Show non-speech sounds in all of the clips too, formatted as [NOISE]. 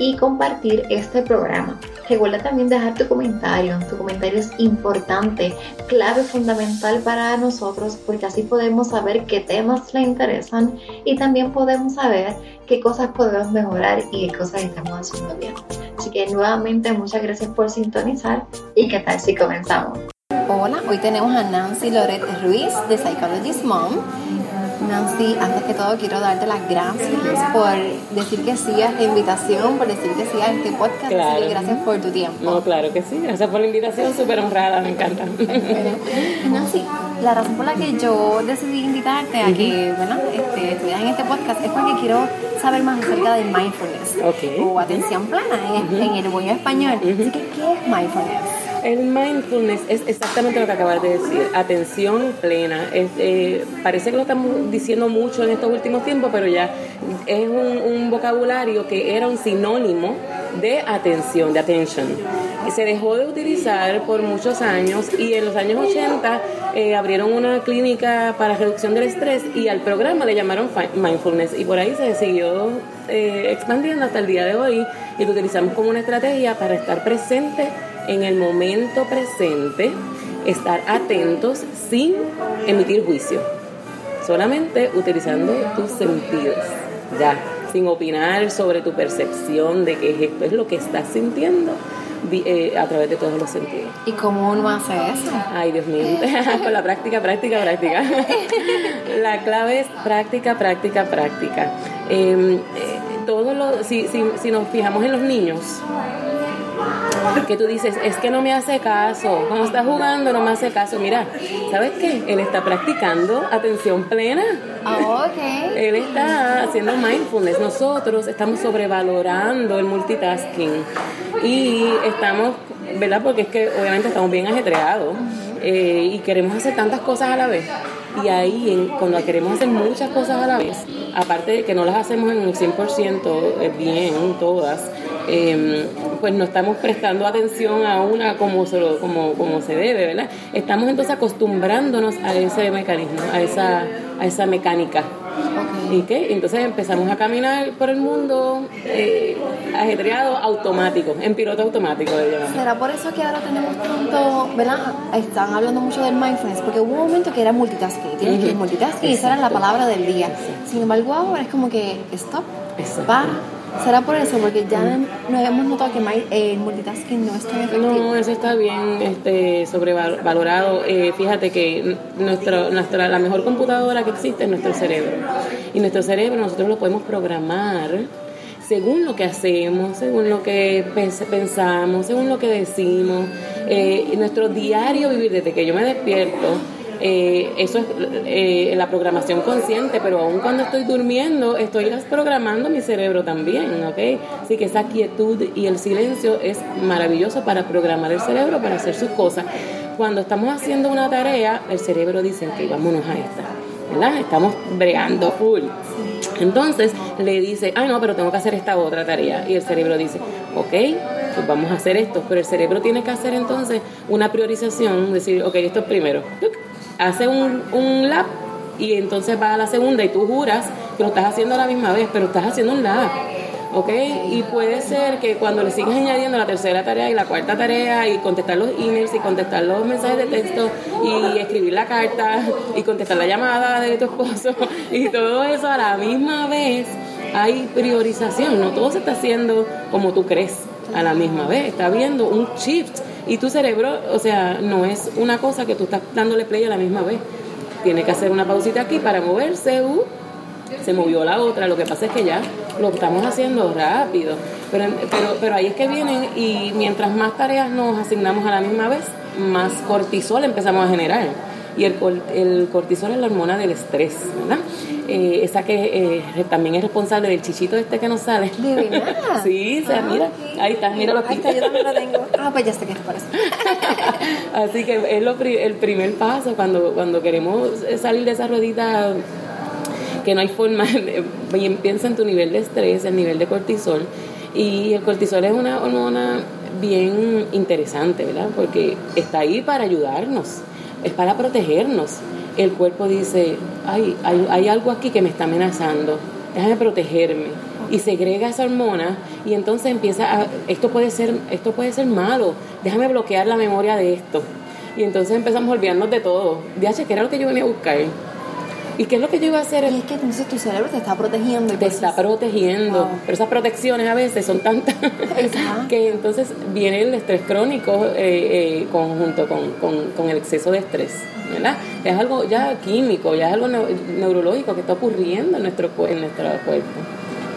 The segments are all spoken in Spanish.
y compartir este programa. Recuerda también dejar tu comentario. Tu comentario es importante, clave fundamental para nosotros porque así podemos saber qué temas le interesan y también podemos saber qué cosas podemos mejorar y qué cosas estamos haciendo bien. Así que nuevamente muchas gracias por sintonizar y qué tal si comenzamos. Hola, hoy tenemos a Nancy Loret Ruiz de Psychologist Mom Nancy, antes que todo quiero darte las gracias por decir que sí a esta invitación, por decir que sí a este podcast. Claro. gracias por tu tiempo. No, claro que sí. Gracias por la invitación, súper honrada, me encanta. Nancy, la razón por la que yo decidí invitarte a que ¿verdad? Este, estuvieras en este podcast es porque quiero saber más acerca del mindfulness o atención plana en, el buen español. Así que, ¿qué es mindfulness? El mindfulness es exactamente lo que acabas de decir, atención plena. Eh, parece que lo estamos diciendo mucho en estos últimos tiempos, pero ya es un, vocabulario que era un sinónimo de atención, de attention. Se dejó de utilizar por muchos años y en los años 80 eh, abrieron una clínica para reducción del estrés y al programa le llamaron mindfulness y por ahí se siguió eh, expandiendo hasta el día de hoy y lo utilizamos como una estrategia para estar presente en el momento presente, estar atentos sin emitir juicio, solamente utilizando tus sentidos, ya, sin opinar sobre tu percepción de que esto es lo que estás sintiendo. Eh, a través de todos los sentidos. ¿Y cómo uno hace eso? Ay, Dios mío, [LAUGHS] con la práctica, práctica, práctica. [LAUGHS] la clave es práctica, práctica, práctica. Em, eh, todo lo, si, si, si nos fijamos en los niños, que tú dices, es que no me hace caso, cuando está jugando no me hace caso. Mira, ¿sabes qué? Él está practicando atención plena. Oh, okay. Él está haciendo mindfulness. Nosotros estamos sobrevalorando el multitasking y estamos, ¿verdad? Porque es que obviamente estamos bien ajetreados eh, y queremos hacer tantas cosas a la vez. Y ahí, cuando queremos hacer muchas cosas a la vez, aparte de que no las hacemos en un 100% eh, bien, todas, Em, pues no estamos prestando atención a una como se, como, como se debe, ¿verdad? Estamos entonces acostumbrándonos a ese mecanismo, a esa, a esa mecánica. ¿Y qué? Entonces empezamos a caminar por el mundo eh, ajetreado, automático, en piloto automático. ¿Será por eso que ahora tenemos tanto, ¿verdad? Están hablando mucho del mindfulness, porque hubo un momento que era multitasking, tienes que multitasking, y esa era la palabra del día. Sin embargo, ahora es como que stop, para ¿Será por eso? Porque ya nos hemos notado que el multitasking no es tan efectivo. No, eso está bien este, sobrevalorado. Eh, fíjate que nuestro, nuestra, la mejor computadora que existe es nuestro cerebro. Y nuestro cerebro nosotros lo podemos programar según lo que hacemos, según lo que pensamos, según lo que decimos. Eh, nuestro diario vivir, desde que yo me despierto, eh, eso es eh, la programación consciente, pero aún cuando estoy durmiendo, estoy programando mi cerebro también, ¿ok? Así que esa quietud y el silencio es maravilloso para programar el cerebro, para hacer sus cosas. Cuando estamos haciendo una tarea, el cerebro dice, ok, vámonos a esta, ¿verdad? Estamos bregando full. Entonces le dice, ay no, pero tengo que hacer esta otra tarea. Y el cerebro dice, ok, pues vamos a hacer esto. Pero el cerebro tiene que hacer entonces una priorización, decir, ok, esto es primero hace un, un lap y entonces va a la segunda y tú juras que lo estás haciendo a la misma vez, pero estás haciendo un lap. ¿ok? Y puede ser que cuando le sigues añadiendo la tercera tarea y la cuarta tarea y contestar los emails y contestar los mensajes de texto y escribir la carta y contestar la llamada de tu esposo [LAUGHS] y todo eso a la misma vez, hay priorización, no todo se está haciendo como tú crees a la misma vez, está habiendo un shift y tu cerebro, o sea, no es una cosa que tú estás dándole play a la misma vez. Tiene que hacer una pausita aquí para moverse, uh, se movió la otra, lo que pasa es que ya lo estamos haciendo rápido, pero, pero, pero ahí es que vienen y mientras más tareas nos asignamos a la misma vez, más cortisol empezamos a generar. Y el, el cortisol es la hormona del estrés, ¿verdad? Eh, esa que eh, también es responsable del chichito este que nos sale. ¿De verdad? [LAUGHS] sí, o sea, Ah, mira, ahí está, mira lo Ahí está, yo también lo tengo. Ah, pues ya sé que es por eso. Así que es lo el primer paso cuando, cuando queremos salir de esa ruedita que no hay forma, [LAUGHS] bien, piensa en tu nivel de estrés, el nivel de cortisol. Y el cortisol es una hormona bien interesante, ¿verdad? Porque está ahí para ayudarnos, es para protegernos. El cuerpo dice, ay, hay, hay algo aquí que me está amenazando, déjame protegerme. Y segrega esa hormona y entonces empieza a, esto puede ser, esto puede ser malo, déjame bloquear la memoria de esto. Y entonces empezamos a olvidarnos de todo. DH, ¿qué era lo que yo venía a buscar? ¿Y qué es lo que yo iba a hacer? Y es que entonces tu cerebro te está protegiendo. Y te por está protegiendo. Wow. Pero esas protecciones a veces son tantas que entonces viene el estrés crónico eh, eh, conjunto con, con- con el exceso de estrés. ¿verdad? Es algo ya químico, ya es algo neu- neurológico que está ocurriendo en nuestro, en nuestro cuerpo.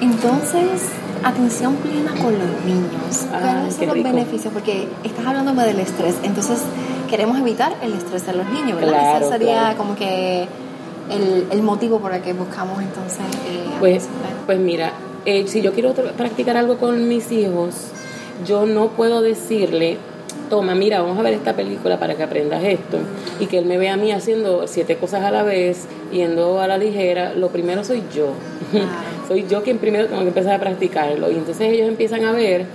Entonces, atención plena con los niños. ¿Cuáles son los beneficios? Porque estás hablándome del estrés. Entonces, queremos evitar el estrés de los niños, ¿verdad? Claro, Ese sería claro. como que el, el motivo por el que buscamos entonces. eh, Pues, pues mira, eh, si yo quiero practicar algo con mis hijos, yo no puedo decirle, toma, mira, vamos a ver esta película para que aprendas esto, y que él me vea a mí haciendo siete cosas a la vez, yendo a la ligera, lo primero soy yo. [LAUGHS] Soy yo quien primero tengo que empezar a practicarlo, y entonces ellos empiezan a ver,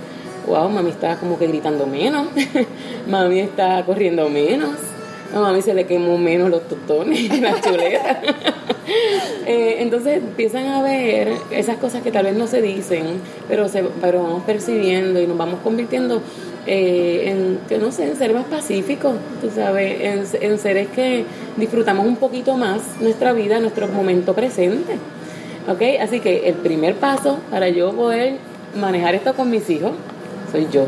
wow, mami está como que gritando menos, [LAUGHS] mami está corriendo menos, a mami se le quemó menos los tostones, las chuletas. [LAUGHS] Eh, entonces empiezan a ver esas cosas que tal vez no se dicen, pero, se, pero vamos percibiendo y nos vamos convirtiendo eh, en, que no sé, en seres más pacíficos, tú sabes, en, en seres que disfrutamos un poquito más nuestra vida, nuestro momento presente. ¿Ok? Así que el primer paso para yo poder manejar esto con mis hijos soy yo.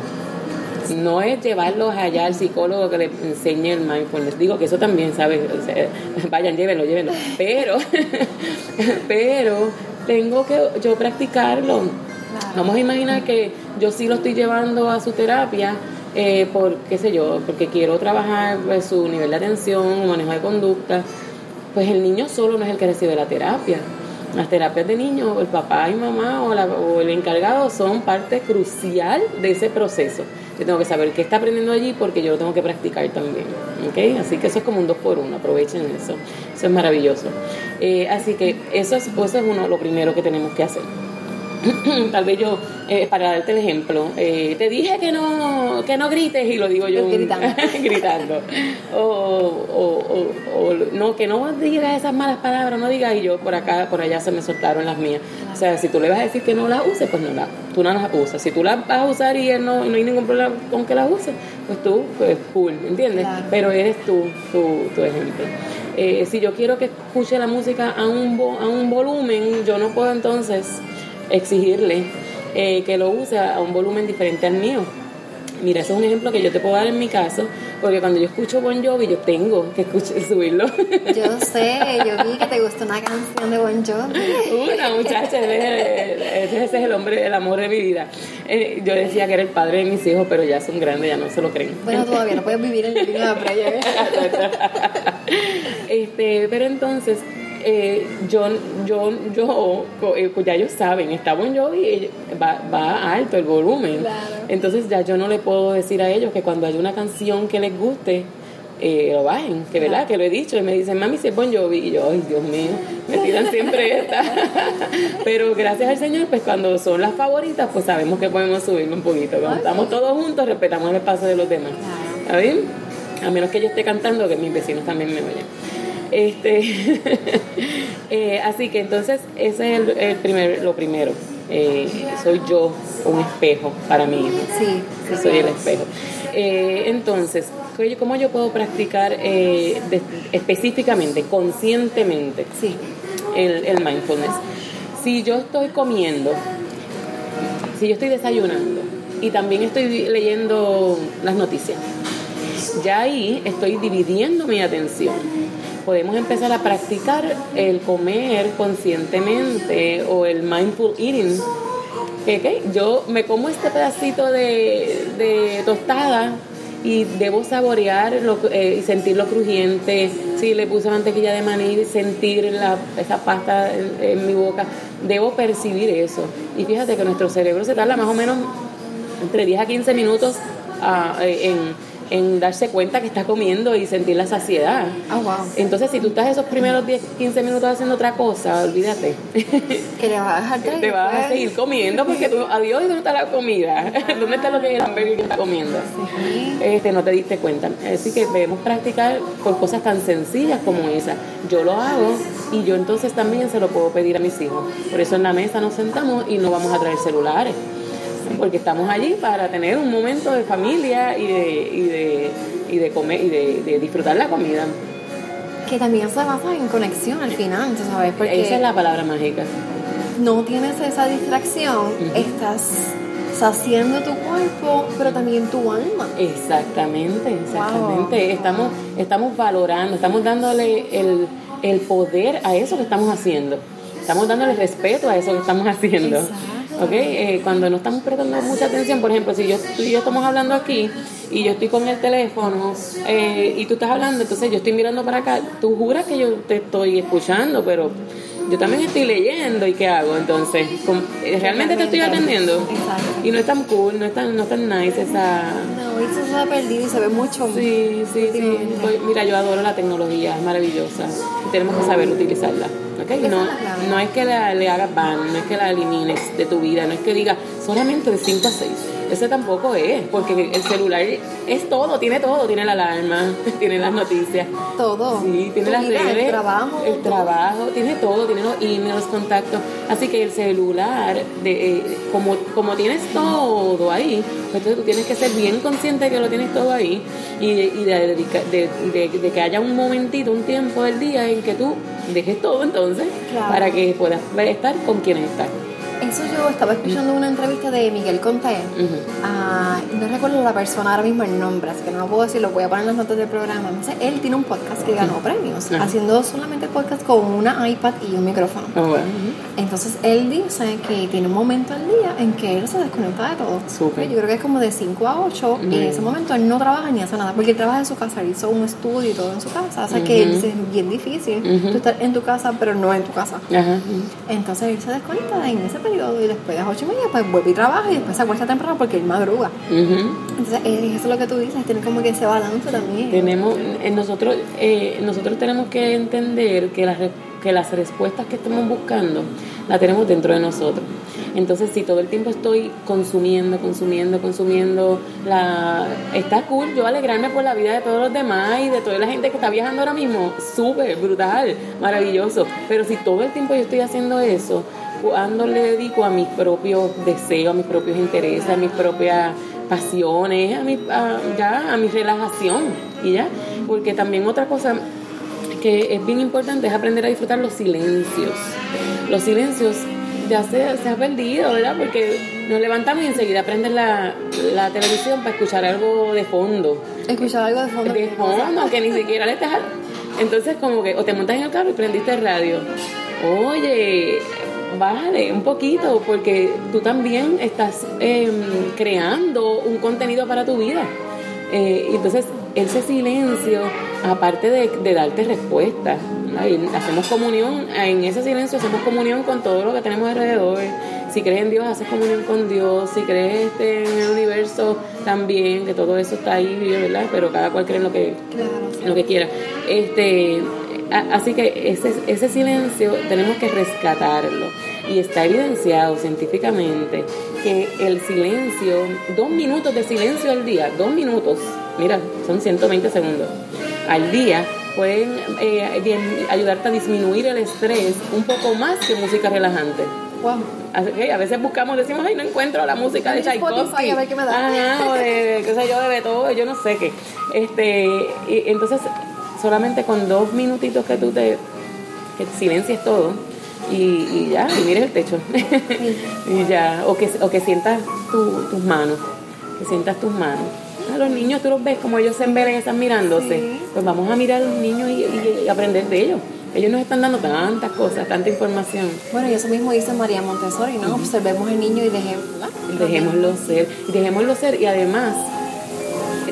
No es llevarlos allá al psicólogo que les enseñe el mindfulness. Digo que eso también, ¿sabes? O sea, [LAUGHS] vayan, llévenlo, llévenlo. Pero, [LAUGHS] pero tengo que yo practicarlo. Vamos a imaginar que yo sí lo estoy llevando a su terapia eh, por, qué sé yo, porque quiero trabajar pues, su nivel de atención, manejo de conducta. Pues el niño solo no es el que recibe la terapia. Las terapias de niños, el papá y mamá o, la- o el encargado son parte crucial de ese proceso. Yo tengo que saber qué está aprendiendo allí porque yo lo tengo que practicar también. ¿ok? Así que eso es como un dos por uno, aprovechen eso. Eso es maravilloso. Eh, así que eso es, pues, eso es uno, lo primero que tenemos que hacer. [CLEARS THROAT] Tal vez yo, eh, para darte el ejemplo, eh, te dije que no, que no grites y lo digo yo Gritando. [LAUGHS] gritando. O, o, o- o no, que no digas esas malas palabras, no digas y yo por acá, por allá se me soltaron las mías. O sea, si tú le vas a decir que no las uses, pues no las, tú no las usas. Si tú las vas a usar y él no, no hay ningún problema con que las uses, pues tú, pues cool, ¿entiendes? Claro. Pero eres tú, tu, tu ejemplo. Eh, si yo quiero que escuche la música a un, a un volumen, yo no puedo entonces exigirle eh, que lo use a un volumen diferente al mío. Mira, ese es un ejemplo que yo te puedo dar en mi caso, porque cuando yo escucho Bon Jovi, yo tengo que escuchar, [LAUGHS] subirlo. Yo sé, yo vi que te gustó una canción de Bon Jovi. Una muchacha, ese es el hombre, el amor de mi vida. Eh, yo decía que era el padre de mis hijos, pero ya son grandes, ya no se lo creen. Bueno, todavía no puedes vivir en el de la playa. [LAUGHS] este, pero entonces eh, yo, yo, yo, eh, pues ya ellos saben, está Bon Jovi, va, va alto el volumen. Claro. Entonces ya yo no le puedo decir a ellos que cuando hay una canción que les guste, eh, lo bajen, que verdad, que lo he dicho, y me dicen, mami, si es Bon Jovi, y yo, ay, Dios mío, me tiran siempre esta. [LAUGHS] Pero gracias al Señor, pues cuando son las favoritas, pues sabemos que podemos subirlo un poquito. Cuando estamos todos juntos, respetamos el espacio de los demás. ¿Está bien? A menos que yo esté cantando, que mis vecinos también me oyen. Este, [LAUGHS] eh, así que entonces ese es el, el primer, lo primero. Eh, soy yo un espejo para mí. Sí, soy el espejo. Eh, entonces, ¿cómo yo puedo practicar específicamente, conscientemente, sí. el, el mindfulness? Si yo estoy comiendo, si yo estoy desayunando y también estoy leyendo las noticias, ya ahí estoy dividiendo mi atención. Podemos empezar a practicar el comer conscientemente o el mindful eating. Okay, yo me como este pedacito de, de tostada y debo saborear eh, y sentir lo crujiente. Si le puse mantequilla de maní, sentir la, esa pasta en, mi boca, debo percibir eso. Y fíjate que nuestro cerebro se tarda más o menos entre 10 a 15 minutos ah, en en darse cuenta que está comiendo y sentir la saciedad. Oh, Entonces, si tú estás esos primeros 10, 15 minutos haciendo otra cosa, olvídate. [LAUGHS] Que le vas a dejar Te vas a seguir comiendo porque tú, adiós, ¿y dónde está la comida? ¿Dónde está lo que el hamburger que está comiendo? Este, no te diste cuenta. Así que debemos practicar por cosas tan sencillas como esa. Yo lo hago y yo entonces también se lo puedo pedir a mis hijos. Por eso en la mesa nos sentamos y no vamos a traer celulares porque estamos allí para tener un momento de familia y de, y de, y de comer y de, disfrutar la comida. Que también se basa en conexión al final, ¿sabes? Porque Esa es la palabra mágica. No tienes esa distracción, estás saciando tu cuerpo, pero también tu alma. Exactamente, exactamente. Estamos, estamos valorando, estamos dándole el, el poder a eso que estamos haciendo. Estamos dándole respeto a eso que estamos haciendo. ¿Ok? Eh, cuando no estamos prestando mucha atención, por ejemplo, si yo, tú y yo estamos hablando aquí y yo estoy con el teléfono eh, y tú estás hablando, entonces yo estoy mirando para acá, tú juras que yo te estoy escuchando, pero yo también estoy leyendo y qué hago entonces eh, realmente te estoy atendiendo y no es tan cool no es tan no es tan nice esa no eso se ha perdido y se ve mucho. Sí sí sí. Mira yo adoro la tecnología es maravillosa. Y tenemos que saber utilizarla ¿okay? no, no es que la, le hagas ban no es que la elimines de tu vida no es que diga solamente de 5 a 6 ese tampoco es, porque el celular es todo, tiene todo, tiene la alarma, [LAUGHS] tiene las noticias. Todo. Sí, tiene las redes. El trabajo. El trabajo, tiene todo, tiene los emails, los contactos. Así que el celular, de, eh, como, como tienes todo ahí, pues entonces tú tienes que ser bien consciente de que lo tienes todo ahí y, de, de, que haya un momentito, un tiempo del día en que tú dejes todo entonces para que puedas estar con quienes estás. Eso yo estaba escuchando una entrevista de Miguel Conté. Ah, no recuerdo la persona ahora mismo el nombre, así que no lo puedo decir, lo voy a poner en las notas del programa. Entonces, él tiene un podcast que ganó premios, haciendo solamente podcast con una iPad y un micrófono. Oh, Entonces, él dice que tiene un momento al día en que él se desconecta de todo. Super. Yo creo que es como de 5 a 8 y en ese momento él no trabaja ni hace nada, porque él trabaja en su casa, él hizo un estudio y todo en su casa. O sea, que él, es bien difícil tú estar en tu casa, pero no en tu casa. Entonces, él se desconecta en ese periodo y después de las ocho y media pues vuelve y trabaja y después se acuesta temprano porque él madruga. Entonces eso es lo que tú dices, tiene como que ese balance también. Tenemos, eh, nosotros, eh, nosotros tenemos que entender que las, que las respuestas que estamos buscando las tenemos dentro de nosotros. Entonces, si todo el tiempo estoy consumiendo, consumiendo, consumiendo, la está cool yo alegrarme por la vida de todos los demás y de toda la gente que está viajando ahora mismo, súper brutal, maravilloso. Pero si todo el tiempo yo estoy haciendo eso, cuando le dedico a mis propios deseos, a mis propios intereses, a mis propias pasiones, a mi, ya, a mi relajación y ya. Porque también otra cosa que es bien importante es aprender a disfrutar los silencios. Los silencios ya se, se ha perdido, ¿verdad? Porque nos levantamos y enseguida prendes la, la televisión para escuchar algo de fondo. Escuchar algo de fondo. De fondo, que ni siquiera le estás... Entonces como que o te montas en el carro y prendiste el radio. Oye, bájale un poquito porque tú también estás em, creando un contenido para tu vida. Eh, entonces, ese silencio, aparte de, darte respuesta, hacemos comunión, en ese silencio hacemos comunión con todo lo que tenemos alrededor. Si crees en Dios, haces comunión con Dios. Si crees este, en el universo, también, que todo eso está ahí, ¿verdad? Pero cada cual cree en lo que, en lo que quiera. Este, Así que ese, ese silencio tenemos que rescatarlo y está evidenciado científicamente que el silencio, dos minutos de silencio al día, dos minutos, mira, son 120 segundos al día, pueden eh, ayudarte a disminuir el estrés un poco más que música relajante. A veces buscamos, decimos, ay, no encuentro la música de Tchaikovsky. a ver qué me da. o de, qué sé yo, de Beethoven, yo no sé qué. Este, y, entonces, solamente con dos minutitos que tú te, que silencies todo, y, ya, y mires el techo. [LAUGHS] y ya, o que, o que sientas tus manos, que sientas tus manos. A los niños tú los ves como ellos se están mirándose. Pues vamos a mirar a los niños y, aprender de ellos. Ellos nos están dando tantas cosas, tanta información. Bueno, y eso mismo dice María Montessori, ¿no? Observemos el niño y dejemos, dejémoslo ser. Dejémoslo ser. Y además,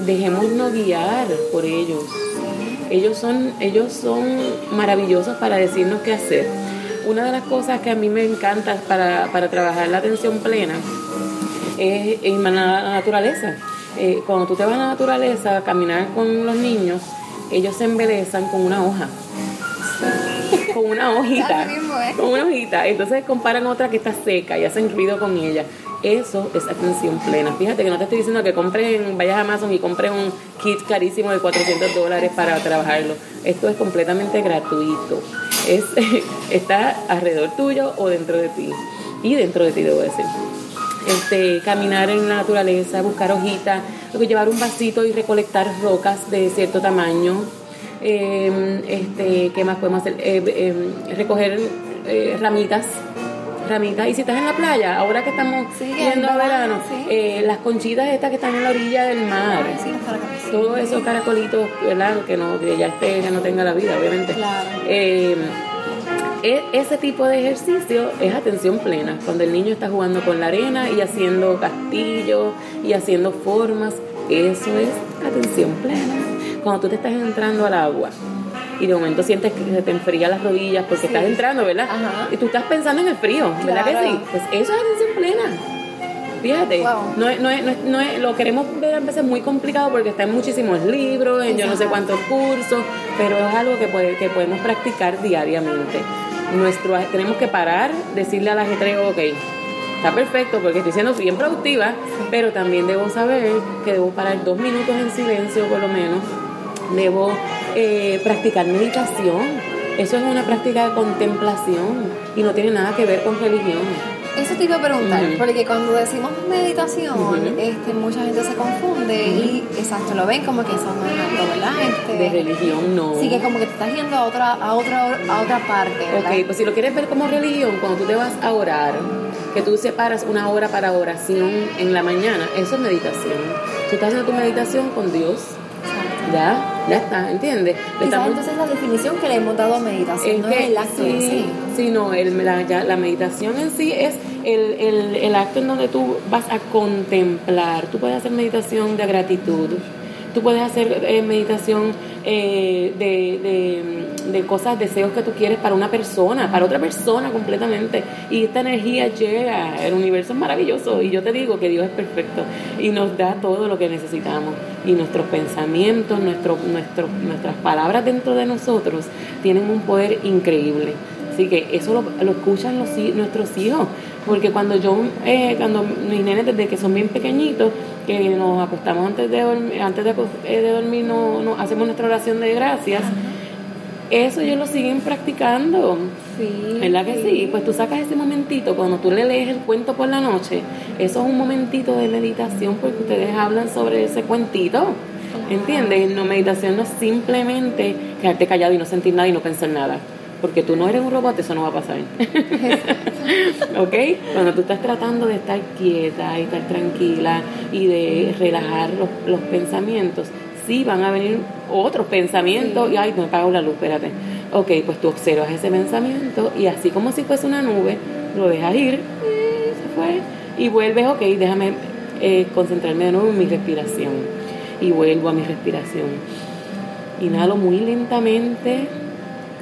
dejémoslo guiar por ellos. Ellos son, ellos son maravillosos para decirnos qué hacer una de las cosas que a mí me encanta para, trabajar la atención plena es en la naturaleza. Eh, cuando tú te vas a la naturaleza a caminar con los niños, ellos se embelezan con una hoja. con una hojita. [LAUGHS] ¿eh? Con una hojita. Entonces comparan otra que está seca y hacen ruido con ella. Eso es atención plena. Fíjate que no te estoy diciendo que compren, vayas a Amazon y compren un kit carísimo de 400 dólares para trabajarlo. Esto es completamente gratuito. Es, [LAUGHS] está alrededor tuyo o dentro de ti. Y dentro de ti, debo decir. Este, caminar en la naturaleza, buscar hojitas, llevar un vasito y recolectar rocas de cierto tamaño. Em, este, ¿Qué más podemos hacer? Eh, em, recoger eh, ramitas ramitas. Y si estás en la playa, ahora que estamos yendo a verano, eh, las conchitas estas que están en la orilla del mar, todos esos caracolitos, ¿verdad? Que, no, que ya esté, que no tenga la vida, obviamente. Eh, e, ese tipo de ejercicio es atención plena, cuando el niño está jugando con la arena y haciendo castillos y haciendo formas, eso es atención plena. Cuando tú te estás entrando al agua y de momento sientes que se te enfría las rodillas porque estás entrando, ¿verdad? Y tú estás pensando en el frío, ¿verdad que sí? Pues eso es atención plena. Fíjate, no, es, no, es, no, es, lo queremos ver a veces muy complicado porque está en muchísimos libros, en yo no sé cuántos cursos, pero es algo que, puede, que podemos practicar diariamente. Nuestro, tenemos que parar, decirle a la gente, ok, está perfecto porque estoy siendo bien productiva, pero también debo saber que debo parar dos minutos en silencio por lo menos, debo eh, practicar meditación. Eso es una práctica de contemplación y no tiene nada que ver con religión. Eso te iba a preguntar, porque cuando decimos meditación, este, mucha gente se confunde y exacto, lo ven como que eso no es algo, ¿verdad? Este, de religión no. Sí, que como que te estás yendo a otra, a otra, a otra parte. Ok, pues si lo quieres ver como religión, cuando tú te vas a orar, que tú separas una hora para oración en la mañana, eso es meditación. Tú estás haciendo tu meditación con Dios ya, ya está, ¿entiendes? entonces la definición que le hemos dado a meditación, no es el acto sí, en sí. Sí, no, el, la, ya, la meditación en sí es el, el, el acto en donde tú vas a contemplar. Tú puedes hacer meditación de gratitud, tú puedes hacer eh, meditación eh, de, de, cosas, deseos que tú quieres para una persona, para otra persona completamente. Y esta energía llega, el universo es maravilloso y yo te digo que Dios es perfecto y nos da todo lo que necesitamos. Y nuestros pensamientos, nuestro, nuestro, nuestras palabras dentro de nosotros tienen un poder increíble. Así que eso lo, lo escuchan los, nuestros hijos. Porque cuando yo, eh, cuando mis nenes desde que son bien pequeñitos, que nos acostamos antes de dormir, antes de, eh, de dormir, no, no, hacemos nuestra oración de gracias. Eso ellos lo siguen practicando. Sí. ¿Verdad que sí? Pues tú sacas ese momentito, cuando tú le lees el cuento por la noche, eso es un momentito de meditación porque ustedes hablan sobre ese cuentito. ¿Entiendes? No, meditación no es simplemente quedarte callado y no sentir nada y no pensar nada porque tú no eres un robot, eso no va a pasar. [LAUGHS] ¿Ok? Cuando tú estás tratando de estar quieta y estar tranquila y de relajar los, los pensamientos, sí van a venir otros pensamientos y, ay, me apago la luz, espérate. Ok, pues tú observas ese pensamiento y así como si fuese una nube, lo dejas ir y se fue. Y vuelves, ok, déjame eh, concentrarme de nuevo en mi respiración. Y vuelvo a mi respiración. Inhalo muy lentamente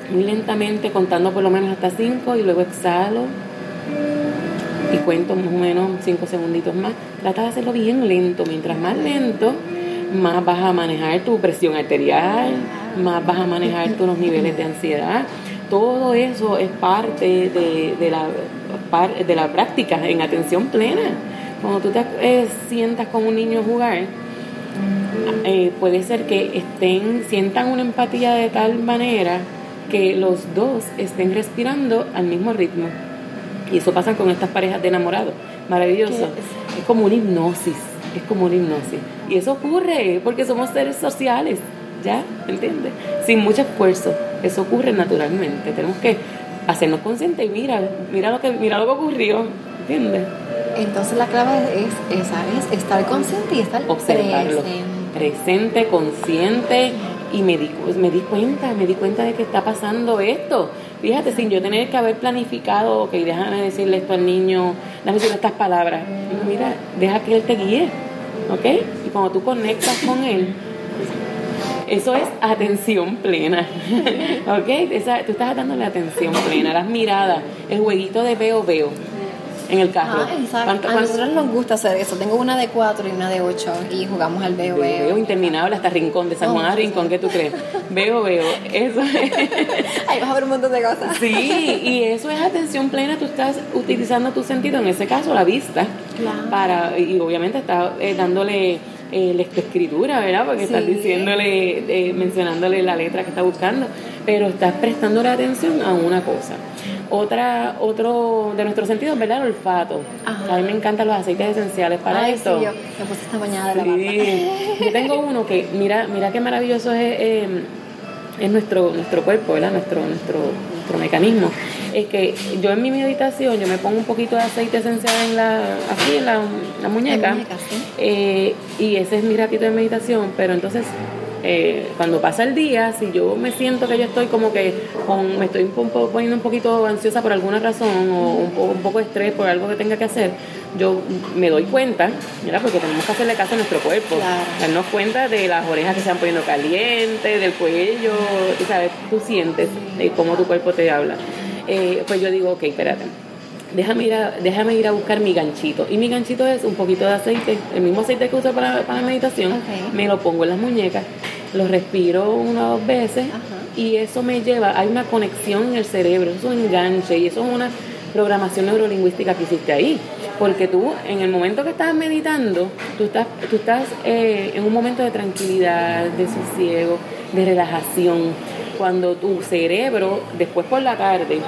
muy lentamente, contando por lo menos hasta 5 y luego exhalo y cuento más o menos 5 segunditos más. Trata de hacerlo bien lento. Mientras más lento, más vas a manejar tu presión arterial, más vas a manejar tus niveles de ansiedad. Todo eso es parte de, la, de la práctica en atención plena. Cuando tú te eh, sientas con un niño a jugar, eh, puede ser que estén, sientan una empatía de tal manera que los dos estén respirando al mismo ritmo. Y eso pasa con estas parejas de enamorados. Maravilloso. Es como una hipnosis. Es como una hipnosis. Y eso ocurre porque somos seres sociales. ¿Ya? ¿Entiendes? Sin mucho esfuerzo. Eso ocurre naturalmente. Tenemos que hacernos conscientes y mira, mira lo que, mira lo que ocurrió. ¿Entiendes? Entonces la clave es esa, es estar consciente y estar Observarlo. presente. Presente, consciente. Y me di, pues, me di cuenta, me di cuenta de que está pasando esto. Fíjate, sin yo tener que haber planificado, ok, déjame decirle esto al niño, déjame decirle estas palabras. Mira, deja que él te guíe, ¿ok? Y cuando tú conectas con él, eso es atención plena, [LAUGHS] ¿ok? Esa- tú estás dándole atención plena, las miradas, el jueguito de veo, veo en el carro. Ah, exacto. ¿Cuánto- A nosotros nos gusta hacer eso. Tengo una de cuatro y una de ocho y jugamos al veo Veo, veo. interminable hasta Rincón, de San Juan a Rincón, ¿qué tú crees? Veo, veo. Eso es. [LAUGHS] Ahí vas a ver un montón de cosas. Sí, y eso es atención plena. Tú estás utilizando tu sentido, en ese caso la vista, Claro. para y obviamente estás eh, dándole eh, lectoescritura, ¿verdad? Porque estás diciéndole, eh, mencionándole la letra que está buscando, pero estás prestando la atención a una cosa. Otra, otro de nuestros sentidos, ¿verdad? El olfato. Ajá. A mí me encantan los aceites esenciales para Ay, esto. sí, yo me puse esta mañana de la Sí. Yo tengo uno que, mira, mira qué maravilloso es, eh, es nuestro, nuestro cuerpo, ¿verdad? Nuestro, nuestro, nuestro mecanismo. Es que yo en mi meditación, yo me pongo un poquito de aceite esencial en la, aquí en la, la muñeca. muñeca, sí. eh, y ese es mi ratito de meditación, pero entonces eh, cuando pasa el día, si yo me siento que yo estoy como que con, me estoy un po- poniendo un poquito ansiosa por alguna razón o un, po- un poco de estrés por algo que tenga que hacer, yo me doy cuenta, ¿verdad? porque tenemos que hacerle caso a nuestro cuerpo, Claro. darnos cuenta de las orejas que se van poniendo calientes, del cuello, sabes, tú sientes eh, cómo tu cuerpo te habla. Eh, pues yo digo, ok, espérate. Déjame ir, a, déjame ir a buscar mi ganchito. Y mi ganchito es un poquito de aceite, el mismo aceite que uso para, para la meditación. Me lo pongo en las muñecas, lo respiro una o dos veces Ajá. y eso me lleva, hay una conexión en el cerebro, eso es un enganche y eso es una programación neurolingüística que hiciste ahí. Porque tú, en el momento que estás meditando, tú estás, tú estás eh, en un momento de tranquilidad, de sosiego, de relajación. Cuando tu cerebro, después por la tarde,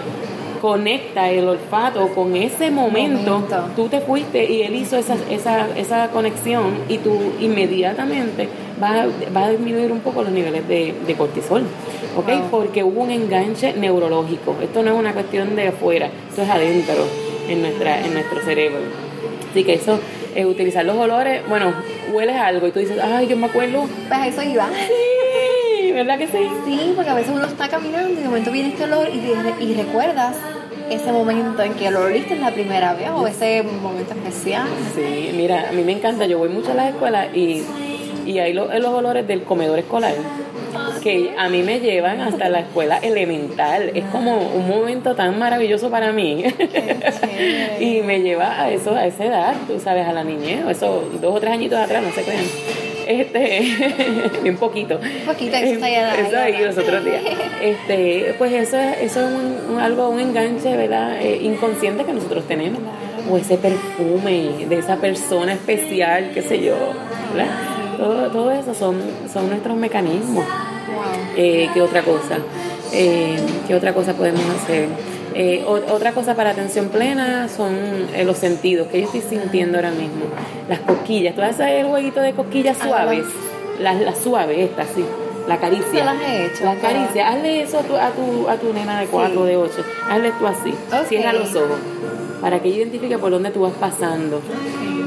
conecta el olfato con ese momento, Momento. tú te fuiste y él hizo esa, esa, esa conexión y tú inmediatamente vas a, vas a disminuir un poco los niveles de, de cortisol, ¿ok? Wow. Porque hubo un enganche neurológico. Esto no es una cuestión de afuera, esto es adentro, en, nuestra, en nuestro cerebro. Así que eso, eh, utilizar los olores, bueno, hueles algo y tú dices, ay, yo me acuerdo. Pues eso iba. Sí, ¿verdad que sí? Sí, porque a veces uno está caminando y de momento viene este olor y, te- y recuerdas ese momento en que lo oliste la primera vez o ese momento especial. Sí, mira, a mí me encanta, yo voy mucho a las escuelas y, y hay lo- los olores del comedor escolar que a mí me llevan hasta la escuela elemental. Es como un momento tan maravilloso para mí. [LAUGHS] y me lleva a eso, a esa edad, tú sabes, a la niñez, o eso dos o tres añitos atrás, no se crean. Este, [LAUGHS] bien poquito. Un poquito, eso está ahí los otros días. Este, pues eso, es- eso es un, un- algo, un enganche, ¿verdad? Eh, inconsciente que nosotros tenemos. O ese perfume de esa persona especial, qué sé yo, ¿verdad? Todo, todo eso son, son nuestros mecanismos. Wow. Eh, ¿Qué otra cosa? Eh, ¿Qué otra cosa podemos hacer? Eh, otra cosa para atención plena son eh, los sentidos que yo estoy sintiendo ahora mismo. Las cosquillas. ¿Tú haces el jueguito de cosquillas Ah, suaves? Las, las suaves, estas, sí. La caricia. ¿Tú las has hecho? La caricia. Hazle eso a tu, a tu, a tu nena de cuatro, de ocho. Hazle tú así. Ok. Cierra los ojos. Para que ella identifique por dónde tú vas pasando.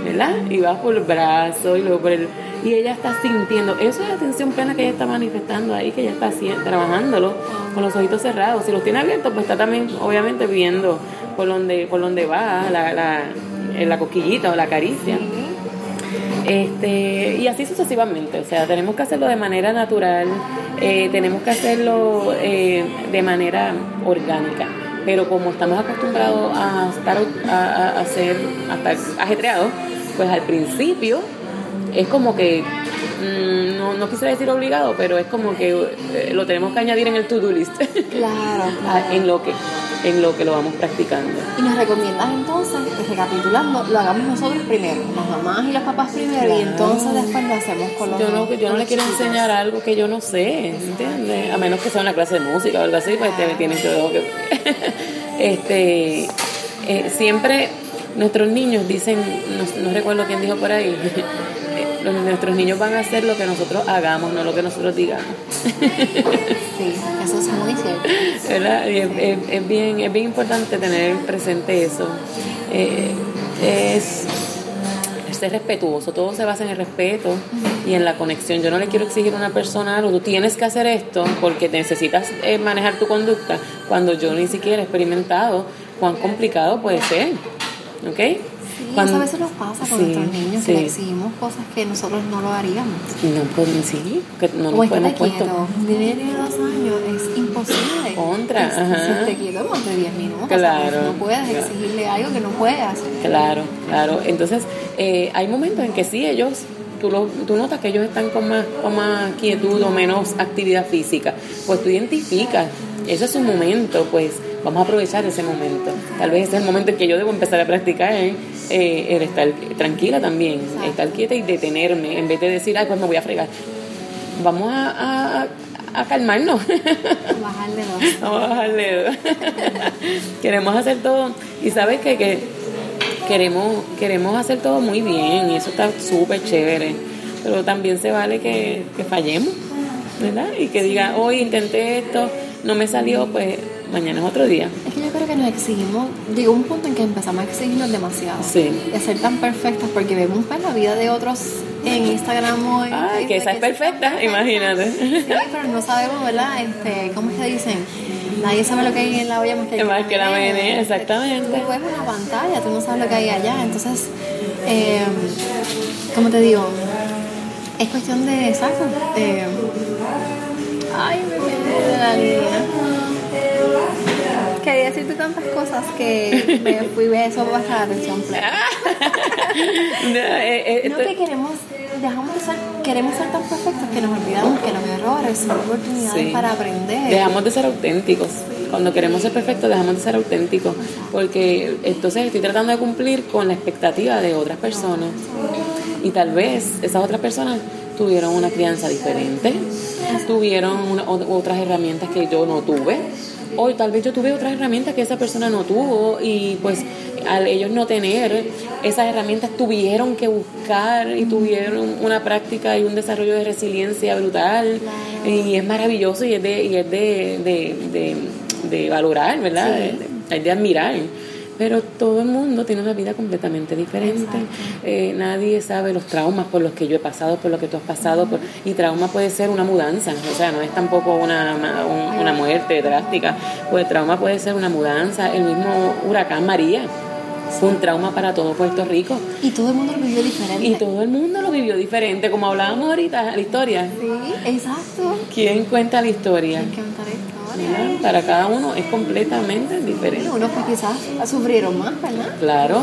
¿Verdad? Y vas por el brazo y luego por el... Y ella está sintiendo. Eso es atención plena que ella está manifestando ahí, que ella está haciendo, trabajándolo con los ojitos cerrados. Si los tiene abiertos, pues está también, obviamente, viendo por dónde, por dónde va la, la, la cosquillita o la caricia. Este, y así sucesivamente, o sea, tenemos que hacerlo de manera natural, eh, tenemos que hacerlo eh, de manera orgánica, pero como estamos acostumbrados a estar a, a- a ser hasta ajetreados, pues al principio es como que no, no quisiera decir obligado, pero es como que eh, lo tenemos que añadir en el to-do list, [LAUGHS] Claro, a- claro. en lo que en lo que lo vamos practicando. Y nos recomiendas entonces que recapitulando, lo hagamos nosotros primero, las mamás y los papás primero, y Claro. entonces después lo hacemos con los Yo no, yo no le quiero chiquitos. enseñar algo que yo no sé, ¿entiendes? A menos que sea una clase de música o algo así, pues te tienes que... que- [LAUGHS] Este, eh, siempre nuestros niños dicen, no, no recuerdo quién dijo por ahí, nuestros niños van a hacer lo que nosotros hagamos, no lo que nosotros digamos. [LAUGHS] Sí, eso es muy cierto. ¿Verdad? Y es, es- es bien, es bien importante tener presente eso. Eh, es, es ser respetuoso, todo se basa en el respeto y en la conexión. Yo no le quiero exigir a una persona algo, tú tienes que hacer esto porque necesitas eh, manejar tu conducta cuando yo ni siquiera he experimentado cuán complicado puede ser. ¿Ok? Sí, Cuando- eso a veces nos pasa con Sí, nuestros niños, sí. que le exigimos cosas que nosotros no lo haríamos. No podemos, sí, que no nos podemos puesto. un niño tiene dos años, es imposible. Contra, Es- ajá. Si esté quieto más de 10 minutos. Claro, ¿sabes? No puedes claro. exigirle algo que no puede hacer. Claro, claro. Entonces, eh, hay momentos en que sí, ellos, tú, lo, tú notas que ellos están con más, con más quietud o menos actividad física. Pues tú identificas, ese es un momento, pues vamos a aprovechar ese momento. Tal vez ese es el momento en que yo debo empezar a practicar ¿eh? Eh, el estar tranquila también, Exacto. estar quieta y detenerme, en vez de decir, ay, pues me voy a fregar. Vamos a, a, a calmarnos. Bajarle dos. Vamos a bajarle. [LAUGHS] [LAUGHS] queremos hacer todo. Y sabes que, que queremos, queremos hacer todo muy bien y eso está súper chévere. Pero también se vale que, que fallemos, ¿verdad? Y que diga, hoy intenté esto, no me salió, pues mañana es otro día. Es que yo creo que nos exigimos, llegó un punto en que empezamos a exigirnos demasiado. Sí. De ser tan perfectas, porque vemos pues, la vida de otros en Instagram o en Ay, que Facebook, esa es perfecta, imagínate. Sí, pero no sabemos, ¿verdad? Este, ¿Cómo es que dicen? Nadie sabe lo que hay en la olla más que, Más que la menea. exactamente. Tú ves una pantalla, tú no sabes lo que hay allá. Entonces, eh, ¿cómo te digo? Es cuestión de, exacto, de... Ay, me de la línea. Quería decirte tantas cosas que me fui eso para la atención plena. [LAUGHS] No, eh, eh, No que queremos, dejamos de ser, queremos ser tan perfectos que nos olvidamos que los errores son oportunidades Sí. para aprender. Dejamos de ser auténticos. Cuando queremos ser perfectos, dejamos de ser auténticos. Porque entonces estoy tratando de cumplir con la expectativa de otras personas. Y tal vez esas otras personas tuvieron una crianza diferente, tuvieron una- otras herramientas que yo no tuve. O tal vez yo tuve otras herramientas que esa persona no tuvo y pues al ellos no tener esas herramientas tuvieron que buscar y tuvieron una práctica y un desarrollo de resiliencia brutal y es maravilloso y es de, y es de, de, de, de valorar, ¿verdad? Sí. Es de admirar. Pero todo el mundo tiene una vida completamente diferente. Eh, nadie sabe los traumas por los que yo he pasado, por los que tú has pasado. Por, y trauma puede ser una mudanza, o sea, no es tampoco una, ma- un- una muerte drástica. Pues trauma puede ser una mudanza. El mismo huracán María fue un trauma para todo Puerto Rico. Y todo el mundo lo vivió diferente. Y todo el mundo lo vivió diferente, como hablábamos ahorita, la historia. Sí, exacto. ¿Quién cuenta la historia? Para cada uno es completamente diferente. Unos pues quizás sufrieron más, ¿verdad? Claro,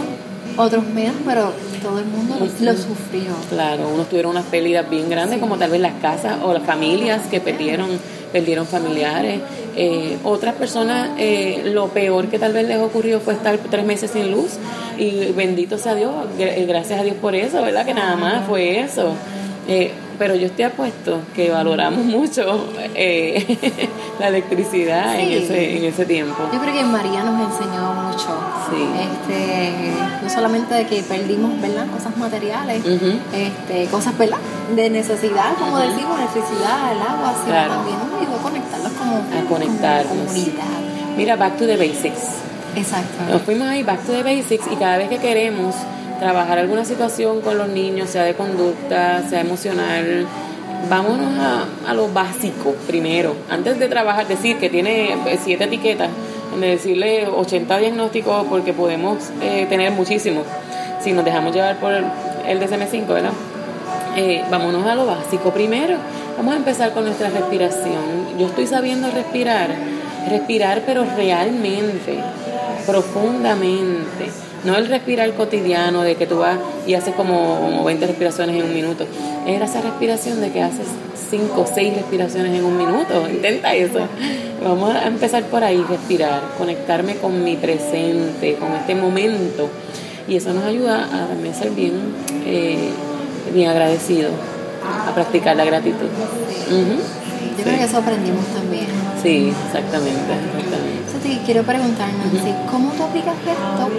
Otros menos, pero todo el mundo lo, lo sufrió. Claro, unos tuvieron unas pérdidas bien grandes, como tal vez las casas o las familias que perdieron, perdieron familiares. Eh, otras personas, eh, lo peor que tal vez les ocurrió fue estar tres meses sin luz. Y bendito sea Dios, gra- gracias a Dios por eso, ¿verdad? Que nada más fue eso. Eh, pero yo estoy apuesto que valoramos mucho eh, [LAUGHS] la electricidad en, ese, en ese tiempo. Yo creo que María nos enseñó mucho. Sí. Este, no solamente de que perdimos, ¿verdad? Cosas materiales, este, cosas, ¿verdad? De necesidad, como decimos, electricidad, el agua, sino Claro. también nos ayudó a conectarlos como, A conectarnos. como comunidad. Mira, back to the basics. Exacto. Nos fuimos ahí, back to the basics, y cada vez que queremos trabajar alguna situación con los niños, sea de conducta, sea emocional, vámonos a, a lo básico primero. Antes de trabajar, decir que tiene eh, siete etiquetas, de decirle 80 diagnósticos, porque podemos eh, tener muchísimos si nos dejamos llevar por el, el DSM-5, ¿verdad? Eh, vámonos a lo básico primero. Vamos a empezar con nuestra respiración. Yo estoy sabiendo respirar, respirar pero realmente, profundamente. No el respirar cotidiano de que tú vas y haces como, como 20 respiraciones en un minuto. Es esa respiración de que haces 5 o 6 respiraciones en un minuto. Intenta eso. Vamos a empezar por ahí, respirar, conectarme con mi presente, con este momento. Y eso nos ayuda a también ser bien, eh, bien agradecidos, a practicar la gratitud. Yo creo que eso aprendimos también. Sí, exactamente, exactamente. Entonces, te quiero preguntar, Nancy, ¿cómo tú aplicas esto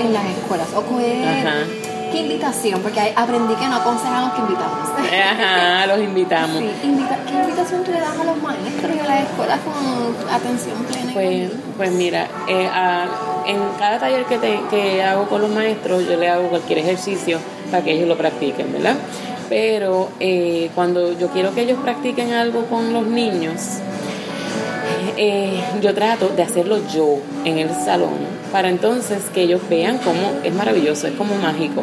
en las escuelas? ¿O qué, invitación? Porque aprendí que no aconsejamos que invitamos. [LAUGHS] Ajá, los invitamos. Sí, ¿qué invitación tú le das a los maestros y a las escuelas con atención plena? Pues, pues mira, eh, en cada taller que, te, que hago con los maestros, yo le hago cualquier ejercicio para que ellos lo practiquen, ¿verdad? Pero eh, cuando yo quiero que ellos practiquen algo con los niños, eh, yo trato de hacerlo yo en el salón para entonces que ellos vean cómo es maravilloso, es como mágico.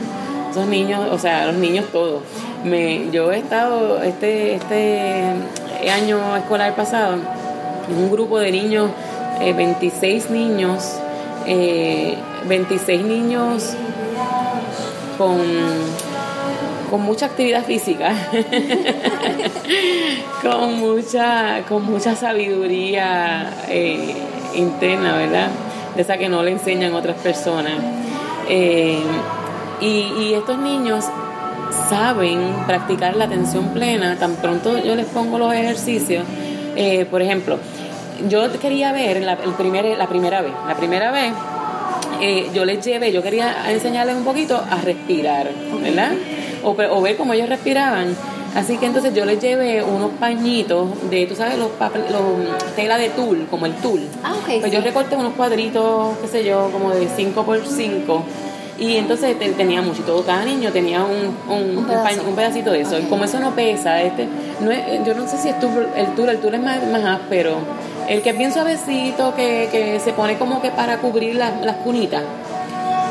Esos niños, o sea, los niños todos. Me, yo he estado este, este año escolar pasado en un grupo de niños, 26 eh, niños, 26 niños con con mucha actividad física, [LAUGHS] con mucha, con mucha sabiduría eh, interna, ¿verdad? De esa que no le enseñan otras personas. Eh, y, estos niños saben practicar la atención plena, tan pronto yo les pongo los ejercicios. Eh, por ejemplo, yo quería ver la, el primer, la primera vez, la primera vez yo les llevé, yo quería enseñarles un poquito a respirar, ¿verdad? O, o ver cómo ellos respiraban. Así que entonces yo les llevé unos pañitos de, tú sabes, los, los tela de tul, como el tul. Ah, ok. Pues yo recorté unos cuadritos, qué sé yo, como de 5 por 5 y entonces tenía mucho, y todo cada niño tenía un, un, pedacito de eso. Y como eso no pesa, este, no yo no sé si es el tul, el tul es más, más áspero. El que es bien suavecito, que, que se pone como que para cubrir las, las cunitas,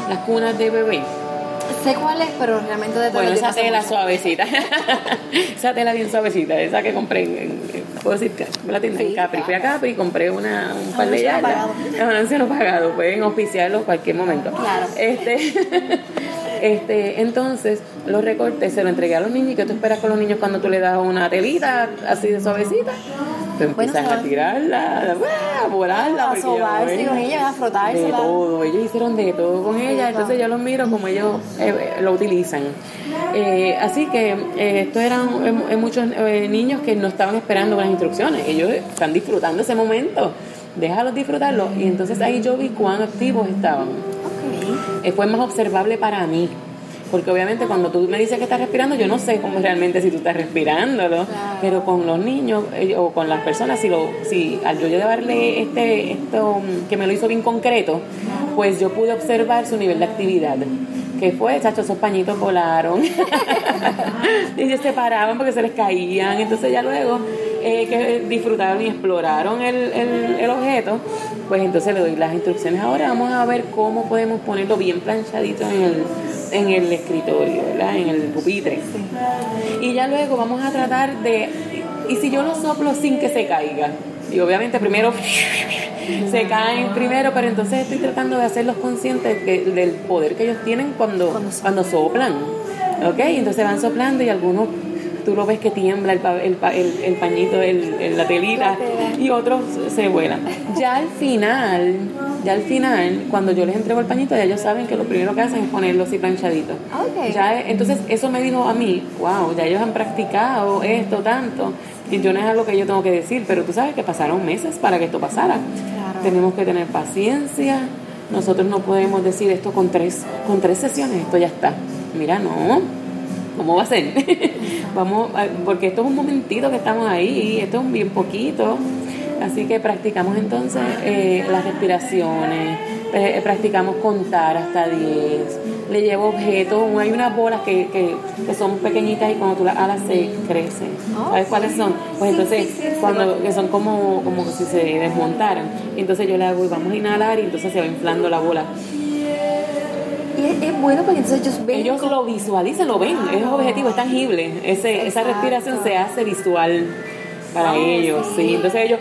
las cunas de bebé. Sé cuál es, pero realmente de Bueno, esa tela suavecita. [LAUGHS] esa tela bien suavecita, esa que compré en, puedo decir, la tienda en Capri. Fui a Capri y compré una, un par de yardas. Es un anciano pagado, pueden oficiarlo en cualquier momento. Claro. Este, [LAUGHS] este, entonces, los recortes se lo entregué a los niños. ¿Y qué tú esperas con los niños cuando tú le das una telita así de suavecita? empiezan a tirarla, a volarla. A sobarse con ella, a frotarse. De todo, ellos hicieron de todo con ella, entonces yo los miro como ellos eh, lo utilizan. Eh, así que eh, estos eran muchos niños que no estaban esperando las instrucciones, ellos están disfrutando ese momento, déjalos disfrutarlo. Y entonces ahí yo vi cuán activos estaban. Fue más observable para mí porque obviamente cuando tú me dices que estás respirando, yo no sé cómo realmente si tú estás respirándolo, pero con los niños eh, o con las personas, si, lo, si al yo llevarle este, esto que me lo hizo bien concreto, pues yo pude observar su nivel de actividad. que fue? Chacho, esos pañitos volaron [LAUGHS] y se separaban porque se les caían. Entonces ya luego eh, que disfrutaron y exploraron el, el, el, objeto, pues entonces le doy las instrucciones. Ahora vamos a ver cómo podemos ponerlo bien planchadito en el, en el escritorio, ¿verdad? En el pupitre. Y ya luego vamos a tratar de, y si yo lo soplo sin que se caiga, y obviamente primero [LAUGHS] se caen primero, pero entonces estoy tratando de hacerlos conscientes del poder que ellos tienen cuando, cuando soplan. ¿Ok? Entonces van soplando y algunos tú lo ves que tiembla el, el, el, pañito, el, la telita, y otros se vuelan. Ya al final, ya al final, cuando yo les entrego el pañito, ya ellos saben que lo primero que hacen es ponerlo así planchadito. Ya, entonces eso me dijo a mí, wow, ya ellos han practicado esto tanto, y yo no es algo que yo tengo que decir, pero tú sabes que pasaron meses para que esto pasara. Tenemos que tener paciencia. Nosotros no podemos decir esto con tres, con tres sesiones, esto ya está. Mira, no, ¿cómo va a ser? [LAUGHS] Vamos, porque esto es un momentito que estamos ahí, esto es un bien poquito. Así que practicamos entonces eh, las respiraciones, eh, practicamos contar hasta 10, le llevo objetos, hay unas bolas que, que, que, son pequeñitas y cuando tú las alas se crecen. Oh, ¿Sabes cuáles son? Pues entonces, cuando que son como, como si se desmontaran. Entonces yo le hago y vamos a inhalar y entonces se va inflando la bola. Y es, bueno porque entonces ellos ven. Ellos lo visualizan, lo ven, es objetivo, es tangible. Ese, esa respiración se hace visual para ellos, sí. Entonces ellos,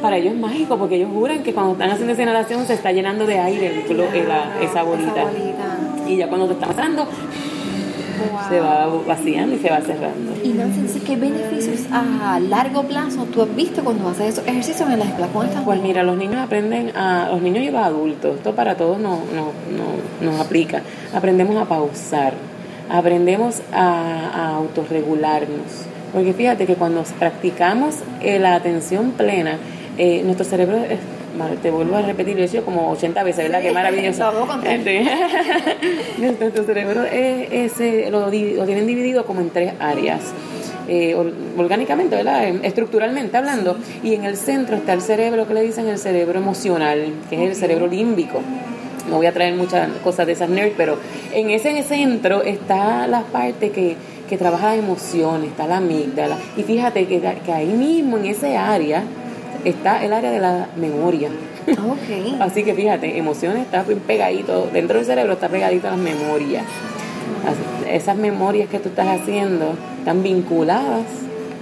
para ellos es mágico porque ellos juran que cuando están haciendo esa inhalación se está llenando de aire esa, bolita. Y ya cuando te está pasando, se va vaciando y se va cerrando. Y Nancy, ¿qué beneficios a largo plazo tú has visto cuando haces esos ejercicios en las escuelas? Pues mira, los niños aprenden, a, los niños y los adultos, esto para todos nos, nos aplica. Aprendemos a pausar, aprendemos a, a autorregularnos porque fíjate que cuando practicamos eh, la atención plena, eh, nuestro cerebro te vuelvo a repetir, eso como 80 veces, ¿verdad? Qué maravilloso. tu [LAUGHS] cerebro es, lo, lo, tienen dividido como en tres áreas. Eh, orgánicamente, ¿verdad? Estructuralmente hablando. Y en el centro está el cerebro que le dicen el cerebro emocional, que es el cerebro límbico. No voy a traer muchas cosas de esas nerds, pero en ese, centro está la parte que, que trabaja las emociones, está la amígdala. Y fíjate que, que ahí mismo, en ese área, está el área de la memoria. Okay. [LAUGHS] Así que fíjate, emociones está pegadito, dentro del cerebro está pegadito a las memorias. Esas memorias que tú estás haciendo están vinculadas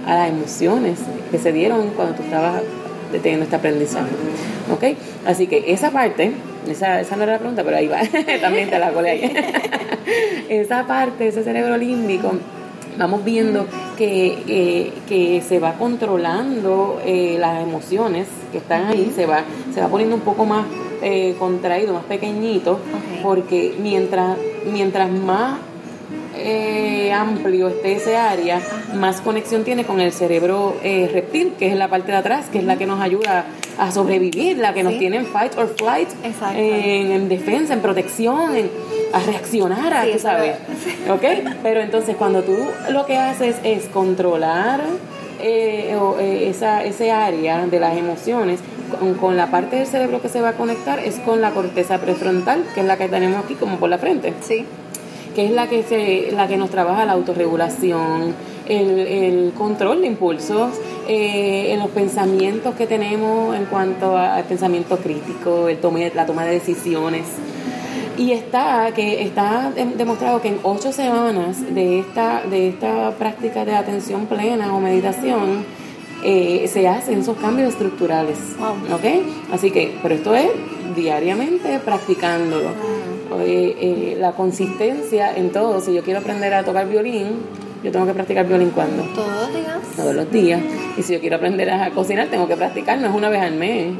a las emociones que se dieron cuando tú estabas teniendo este aprendizaje. ¿Ok? Así que esa parte, esa, esa no era la pregunta, pero ahí va, [LAUGHS] también te la colé ahí. [LAUGHS] esa parte, ese cerebro límbico, vamos viendo que, que se va controlando eh, las emociones que están ahí, se va, se va poniendo un poco más eh, contraído, más pequeñito, porque mientras, mientras más eh, amplio esté ese área, más conexión tiene con el cerebro eh, reptil, que es la parte de atrás, que es la que nos ayuda a sobrevivir, la que nos tiene en fight or flight, en, defensa, en protección, a reaccionar, a, sí, sabes. [LAUGHS] ¿Ok? Pero entonces cuando tú lo que haces es controlar eh, esa, ese área de las emociones, con, la parte del cerebro que se va a conectar es con la corteza prefrontal, que es la que tenemos aquí como por la frente. Sí que es la que, se, la que nos trabaja la autorregulación, el, control de impulsos, eh, en los pensamientos que tenemos en cuanto al pensamiento crítico, el tome, la toma de decisiones. Y está, que está demostrado que en ocho semanas de esta, de esta práctica de atención plena o meditación, eh, se hacen esos cambios estructurales. ¿Ok? Así que, pero esto es diariamente practicándolo. Eh, la consistencia en todo. Si yo quiero aprender a tocar violín, yo tengo que practicar violín cuando? Todos los días. Todos los días. Y si yo quiero aprender a cocinar, tengo que practicar, no es una vez al mes.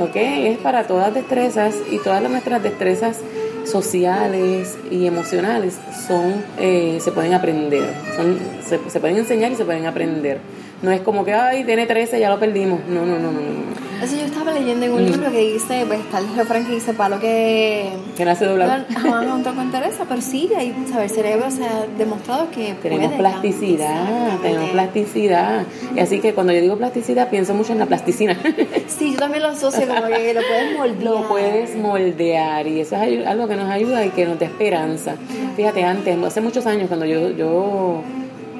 ¿Ok? Es para todas destrezas y todas nuestras destrezas sociales y emocionales son eh, se pueden aprender. Son, se, se pueden enseñar y se pueden aprender. No es como que, ay, tiene 13, ya lo perdimos. No, no, no, no. no. Eso yo estaba leyendo en un libro que dice, pues está el refrán que dice, palo que... Que nace doblado. Jamás no con Teresa, pero sí, ahí, saber, el cerebro se ha demostrado que Tenemos plasticidad, tenemos plasticidad. Y así que cuando yo digo plasticidad, pienso mucho en la plasticina. [LAUGHS] Sí, yo también lo asocio como que lo puedes moldear. Lo puedes moldear y eso es algo que nos ayuda y que nos da esperanza. Fíjate, antes, hace muchos años, cuando yo... yo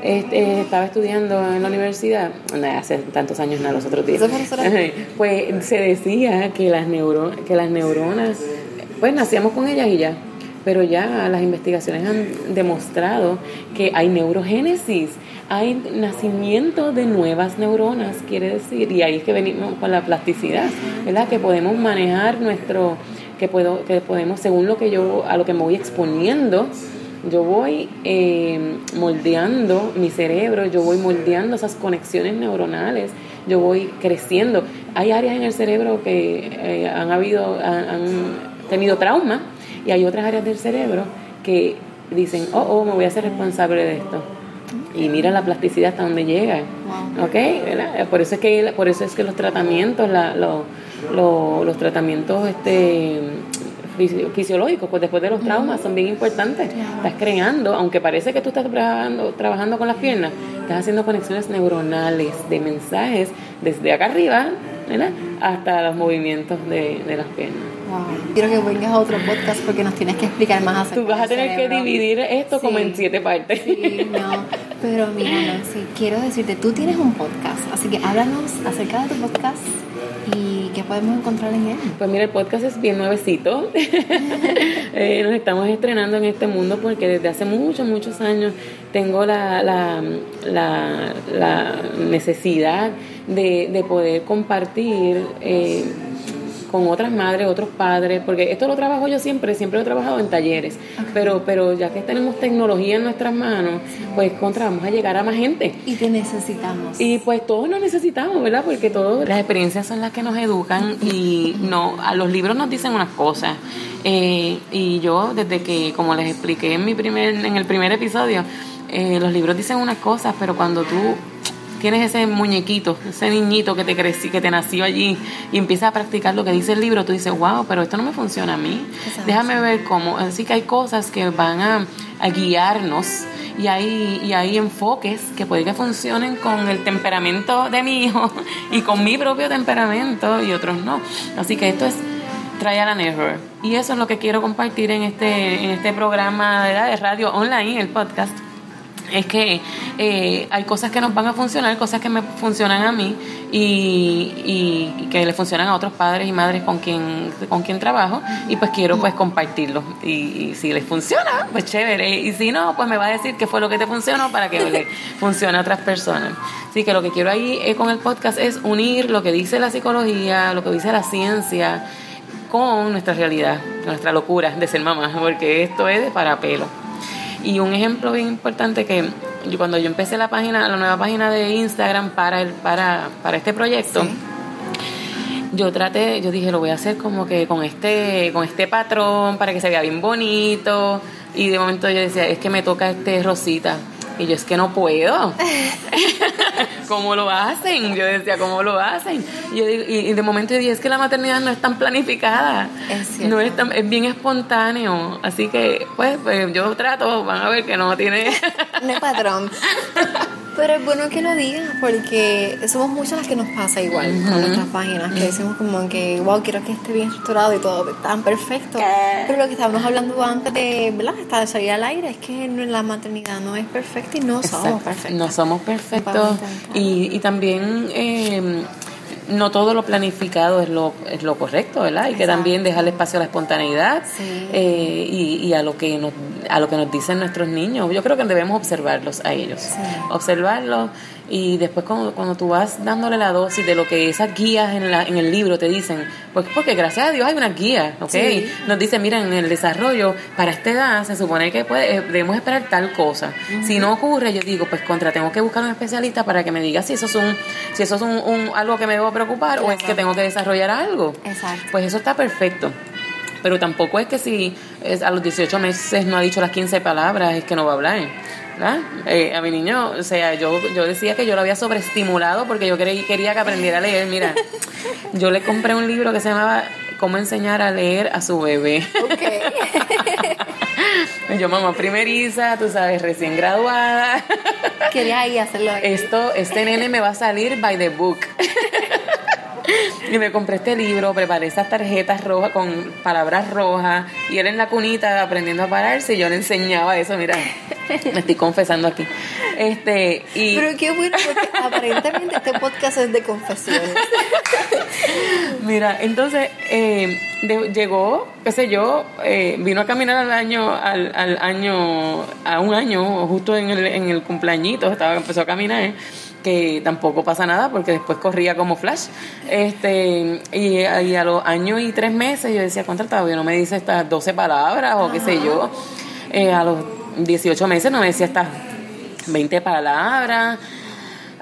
este, estaba estudiando en la universidad, hace tantos años, no, los otros días, pues se decía que las, neuro, que las neuronas, pues nacíamos con ellas y ya, pero ya las investigaciones han demostrado que hay neurogénesis, hay nacimiento de nuevas neuronas, quiere decir, y ahí es que venimos con la plasticidad, ¿verdad? Que podemos manejar nuestro, que, puedo, que podemos, según lo que yo, a lo que me voy exponiendo, yo voy eh, moldeando mi cerebro, yo voy moldeando esas conexiones neuronales, yo voy creciendo. Hay áreas en el cerebro que eh, han habido, han, tenido trauma y hay otras áreas del cerebro que dicen, oh, oh, me voy a hacer responsable de esto. Y mira la plasticidad hasta donde llega. ¿Ok? Por eso es que, por eso es que los tratamientos, la, los tratamiamientos este, fisiológicos, pues después de los traumas son bien importantes. Estás creando, aunque parece que tú estás trabajando, trabajando con las piernas, estás haciendo conexiones neuronales de mensajes desde acá arriba hasta los movimientos de, las piernas. Quiero que vengas a otro podcast porque nos tienes que explicar más acerca Tú vas a tener que dividir esto como en siete partes. Sí, no. Pero mira, Nancy, quiero decirte, tú tienes un podcast, así que háblanos acerca de tu podcast ¿Y qué podemos encontrar en él? Pues mira, el podcast es bien nuevecito. [LAUGHS] Eh, nos estamos estrenando en este mundo porque desde hace muchos, muchos años tengo la, la, la, necesidad de, de, poder compartir. Eh, con otras madres, otros padres, porque esto lo trabajo yo siempre, siempre lo he trabajado en talleres, pero pero ya que tenemos tecnología en nuestras manos, pues contra vamos a llegar a más gente. Y te necesitamos. Y pues todos nos necesitamos, ¿verdad? Porque todas las experiencias son las que nos educan y no, a los libros nos dicen unas cosas. Eh, y yo desde que, como les expliqué en mi primer, en el primer episodio, eh, los libros dicen unas cosas, pero cuando tú tienes ese muñequito, ese niñito que te crecí, que te nació allí y empiezas a practicar lo que dice el libro, tú dices, wow, pero esto no me funciona a mí. Déjame ver cómo. Así que hay cosas que van a, a guiarnos y hay, y hay enfoques que puede que funcionen con el temperamento de mi hijo [LAUGHS] y con mi propio temperamento y otros no. Así que esto es trial and error. Y eso es lo que quiero compartir en este, en este programa de radio online, el podcast es que eh, hay cosas que nos van a funcionar, cosas que me funcionan a mí y, y, que le funcionan a otros padres y madres con quien con quien trabajo y pues quiero pues compartirlo y, si les funciona pues chévere. Y si no pues me va a decir qué fue lo que te funcionó para que le [LAUGHS] funcione a otras personas. Así que lo que quiero ahí eh, con el podcast es unir lo que dice la psicología lo que dice la ciencia con nuestra realidad nuestra locura de ser mamá porque esto es de para pelo y un ejemplo bien importante que yo, cuando yo empecé la página, la nueva página de Instagram para el, para, para este proyecto, yo traté, yo dije, lo voy a hacer como que con este, con este patrón para que se vea bien bonito. Y de momento yo decía, es que me toca este rosita. Y yo es que no puedo. [LAUGHS] ¿Cómo lo hacen? Yo decía, ¿cómo lo hacen? Y, yo y de momento yo dije, es que la maternidad no es tan planificada. Es No es, tan, es bien espontáneo. Así que, pues, pues, yo trato, van a ver que no tiene... [LAUGHS] no es patrón. [LAUGHS] Pero es bueno que lo digas porque somos muchas las que nos pasa igual con nuestras páginas, que decimos como que, wow, quiero que esté bien estructurado y todo tan perfecto. Pero lo que estábamos hablando antes de, ¿verdad? de salir al aire es que la maternidad no es perfecta y no somos perfectos. No somos perfectos. Y, y también... Eh, no todo lo planificado es lo, es lo correcto, ¿verdad? Hay que también dejarle espacio a la espontaneidad eh, y, a lo que nos, a lo que nos dicen nuestros niños. Yo creo que debemos observarlos a ellos, observarlos y después cuando, cuando tú vas dándole la dosis de lo que esas guías en, la, en el libro te dicen, pues porque gracias a Dios hay unas guías, ¿ok? Nos dicen, mira, en el desarrollo, para esta edad se supone que puede, eh, debemos esperar tal cosa. Si no ocurre, yo digo, pues contra, tengo que buscar un especialista para que me diga si eso es un, si eso es un, algo que me debo preocupar o es que tengo que desarrollar algo. Exacto. Pues eso está perfecto pero tampoco es que si es a los 18 meses no ha dicho las 15 palabras, es que no va a hablar. Eh, a mi niño, o sea, yo, yo decía que yo lo había sobreestimulado porque yo quería, quería que aprendiera a leer. Mira, [LAUGHS] yo le compré un libro que se llamaba Cómo enseñar a leer a su bebé. [LAUGHS] yo, mamá primeriza, tú sabes, recién graduada. Quería ahí hacerlo. Esto, este nene me va a salir by the book. [LAUGHS] [LAUGHS] Y me compré este libro, preparé esas tarjetas rojas con palabras rojas y él en la cunita aprendiendo a pararse y yo le enseñaba eso, mira, me estoy confesando aquí. Este, y... Pero qué bueno, porque [LAUGHS] aparentemente este podcast es de confesiones. [LAUGHS] Mira, entonces eh, llegó, qué sé yo, eh, vino a caminar al año, al, al, año, a un año, justo en el, en el cumpleañito, estaba, empezó a caminar que tampoco pasa nada porque después corría como flash. Este, y, a los años y tres meses yo decía, contra todavía no me dice estas 12 palabras o qué sé yo. Eh, a los 18 meses no me decía estas 20 palabras.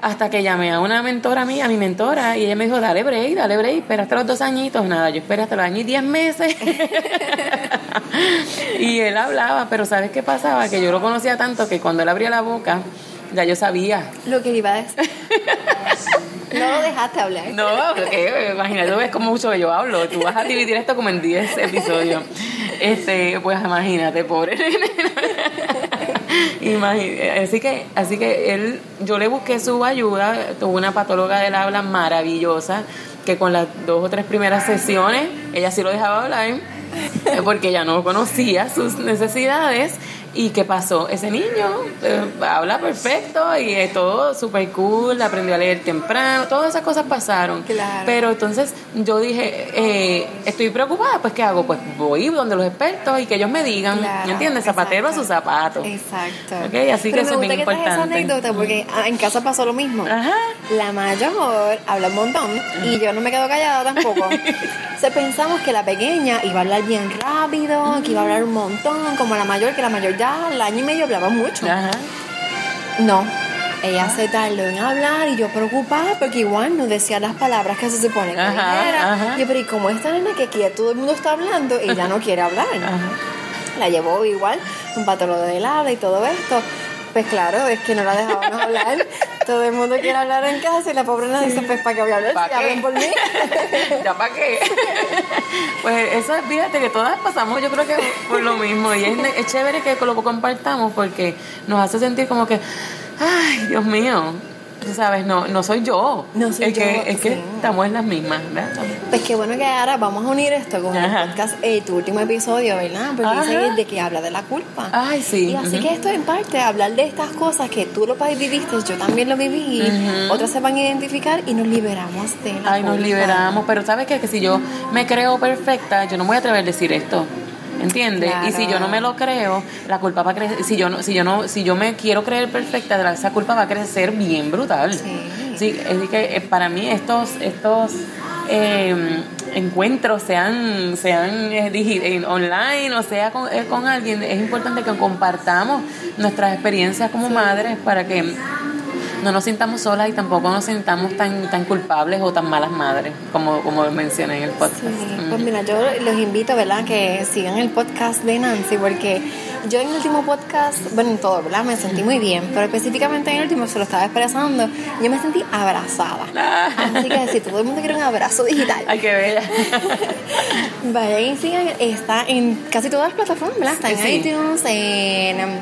Hasta que llamé a una mentora mía, a mi mentora, y ella me dijo, dale break, dale break, espera hasta los dos añitos. Nada, yo esperé hasta los años y diez meses. [LAUGHS] [LAUGHS] y él hablaba, pero ¿sabes qué pasaba? Que yo lo conocía tanto que cuando él abría la boca, ya yo sabía. Lo que iba a decir. [LAUGHS] No lo dejaste hablar. No, porque imagínate, ves cómo mucho yo hablo. Tú vas a dividir esto como en 10 episodios. Este, pues imagínate, pobre. [LAUGHS] así que, así que él, yo le busqué su ayuda, tuvo una patóloga del habla maravillosa, que con las dos o tres primeras sesiones, ella sí lo dejaba hablar, porque ella no conocía sus necesidades ¿Y qué pasó? Ese niño eh, habla perfecto y es todo súper cool, aprendió a leer temprano, todas esas cosas pasaron. Claro. Pero entonces yo dije, eh, estoy preocupada, pues ¿qué hago? Pues voy donde los expertos y que ellos me digan, ¿me entiendes? Zapatero a sus zapatos. Exacto. Okay, así que eso es bien importante. esa anécdota porque ah, en casa pasó lo mismo. Ajá. La mayor habla un montón y yo no me quedo callada tampoco. [LAUGHS] Se pensamos que la pequeña iba a hablar bien rápido, que iba a hablar un montón, como la mayor, que la mayor ya al año y medio hablaba mucho. No, ella se tardó en hablar y yo preocupada porque igual no decía las palabras que se supone que dijera. Y pero ¿y cómo esta nena que aquí ya todo el mundo está hablando y ya no quiere hablar? La llevó igual, un patrón de helada y todo esto. Pues claro, es que no la dejábamos [LAUGHS] hablar. Todo el mundo quiere hablar en casa y la pobre no dice, pues, ¿para qué voy a hablar? ¿Pa Si por mí. [LAUGHS] ¿Ya para qué? [LAUGHS] Pues eso, fíjate que todas pasamos, yo creo que por lo mismo. Y es, es chévere que lo compartamos porque nos hace sentir como que, ay, Dios mío, tú sabes, no, no soy yo. No soy es que, yo, Es que estamos en las mismas, ¿verdad? Pues qué bueno que ahora vamos a unir esto con Ajá. el podcast, eh, tu último episodio, ¿verdad? Porque dice de que habla de la culpa. Ay, sí. Y así que esto en parte, hablar de estas cosas que tú lo viviste, yo también lo viví, otras se van a identificar y nos liberamos de la Ay, nos liberamos, pero ¿sabes qué? Que si yo me creo perfecta, yo no me voy a atrever a decir esto. ¿Entiendes? Claro. Y si yo no me lo creo, la culpa va a crecer. Si yo no, si yo no, si yo me quiero creer perfecta, esa culpa va a crecer bien brutal. Sí. Sí, es que eh, para mí estos, estos eh, encuentros, sean, sean eh, online o sea con, eh, con alguien, es importante que compartamos nuestras experiencias como madres para que no nos sintamos solas y tampoco nos sintamos tan, tan culpables o tan malas madres, como, como mencioné en el podcast. Sí, pues mira, yo los invito, ¿verdad? Que sigan el podcast de Nancy, porque yo en el último podcast, bueno, en todo, ¿verdad? Me sentí muy bien, pero específicamente en el último se lo estaba expresando, yo me sentí abrazada. Así que si todo el mundo quiere un abrazo digital, Ay, qué bella. [LAUGHS] vayan y sigan, está en casi todas las plataformas, ¿verdad? Está en Sí. iTunes, en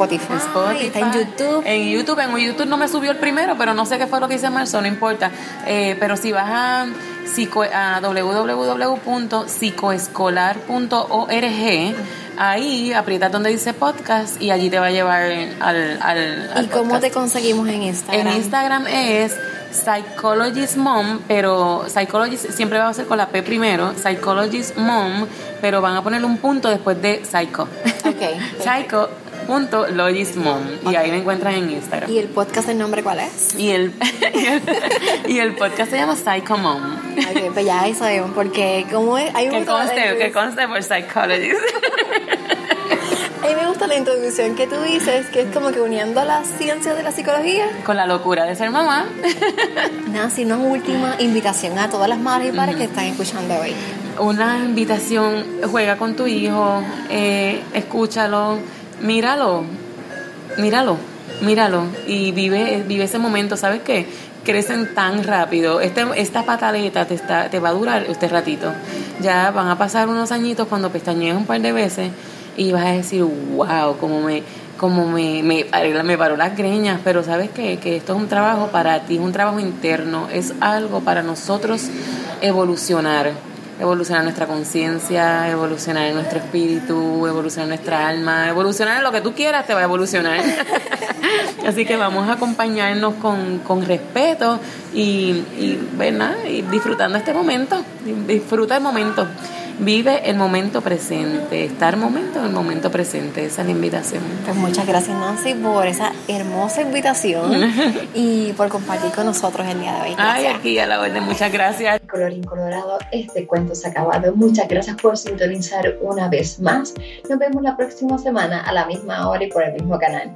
Spotify, Spotify. está en YouTube. En YouTube, en YouTube no me subió el primero, pero no sé qué fue lo que hice mal, no importa. Eh, pero si vas a, a www.psicoescolar.org, ahí aprietas donde dice podcast y allí te va a llevar al, al, al ¿Y cómo podcast. te conseguimos en Instagram? En Instagram es Psychologist Mom, pero Psychologist siempre va a ser con la P primero, Psychologist Mom, pero van a ponerle un punto después de Psycho. Ok. [LAUGHS] Psycho punto Logist Mom y ahí me encuentran en Instagram. ¿Y el podcast, el nombre cuál es? Y el, y el, y el podcast se llama Psycho Mom. Ok, pues ya ahí sabemos, porque como es, hay un Que conste, que conste por psychologist. A mí me gusta la introducción que tú dices, que es como que uniendo la ciencia de la psicología. Con la locura de ser mamá. Nancy, una última invitación a todas las madres y padres que están escuchando hoy. Una invitación, juega con tu hijo, eh, escúchalo, míralo, míralo, míralo y vive, vive ese momento. ¿Sabes qué? Crecen tan rápido. Este, esta pataleta te, está, te va a durar este ratito. Ya van a pasar unos añitos cuando pestañees un par de veces y vas a decir, wow, como me, como me, me, paró las greñas. Pero ¿sabes qué? Que esto es un trabajo para ti, es un trabajo interno, es algo para nosotros evolucionar evolucionar nuestra conciencia, evolucionar nuestro espíritu, evolucionar nuestra alma, evolucionar en lo que tú quieras te va a evolucionar. [LAUGHS] Así que vamos a acompañarnos con, con respeto y, y, ¿verdad? y disfrutando este momento. Disfruta el momento. Vive el momento presente, estar momento en el momento presente, esa es la invitación. Pues muchas gracias Nancy por esa hermosa invitación [LAUGHS] y por compartir con nosotros el día de hoy. Ay, Gracias. aquí a la orden, muchas gracias. Colorín colorado, este cuento se ha acabado. Muchas gracias por sintonizar una vez más. Nos vemos la próxima semana a la misma hora y por el mismo canal.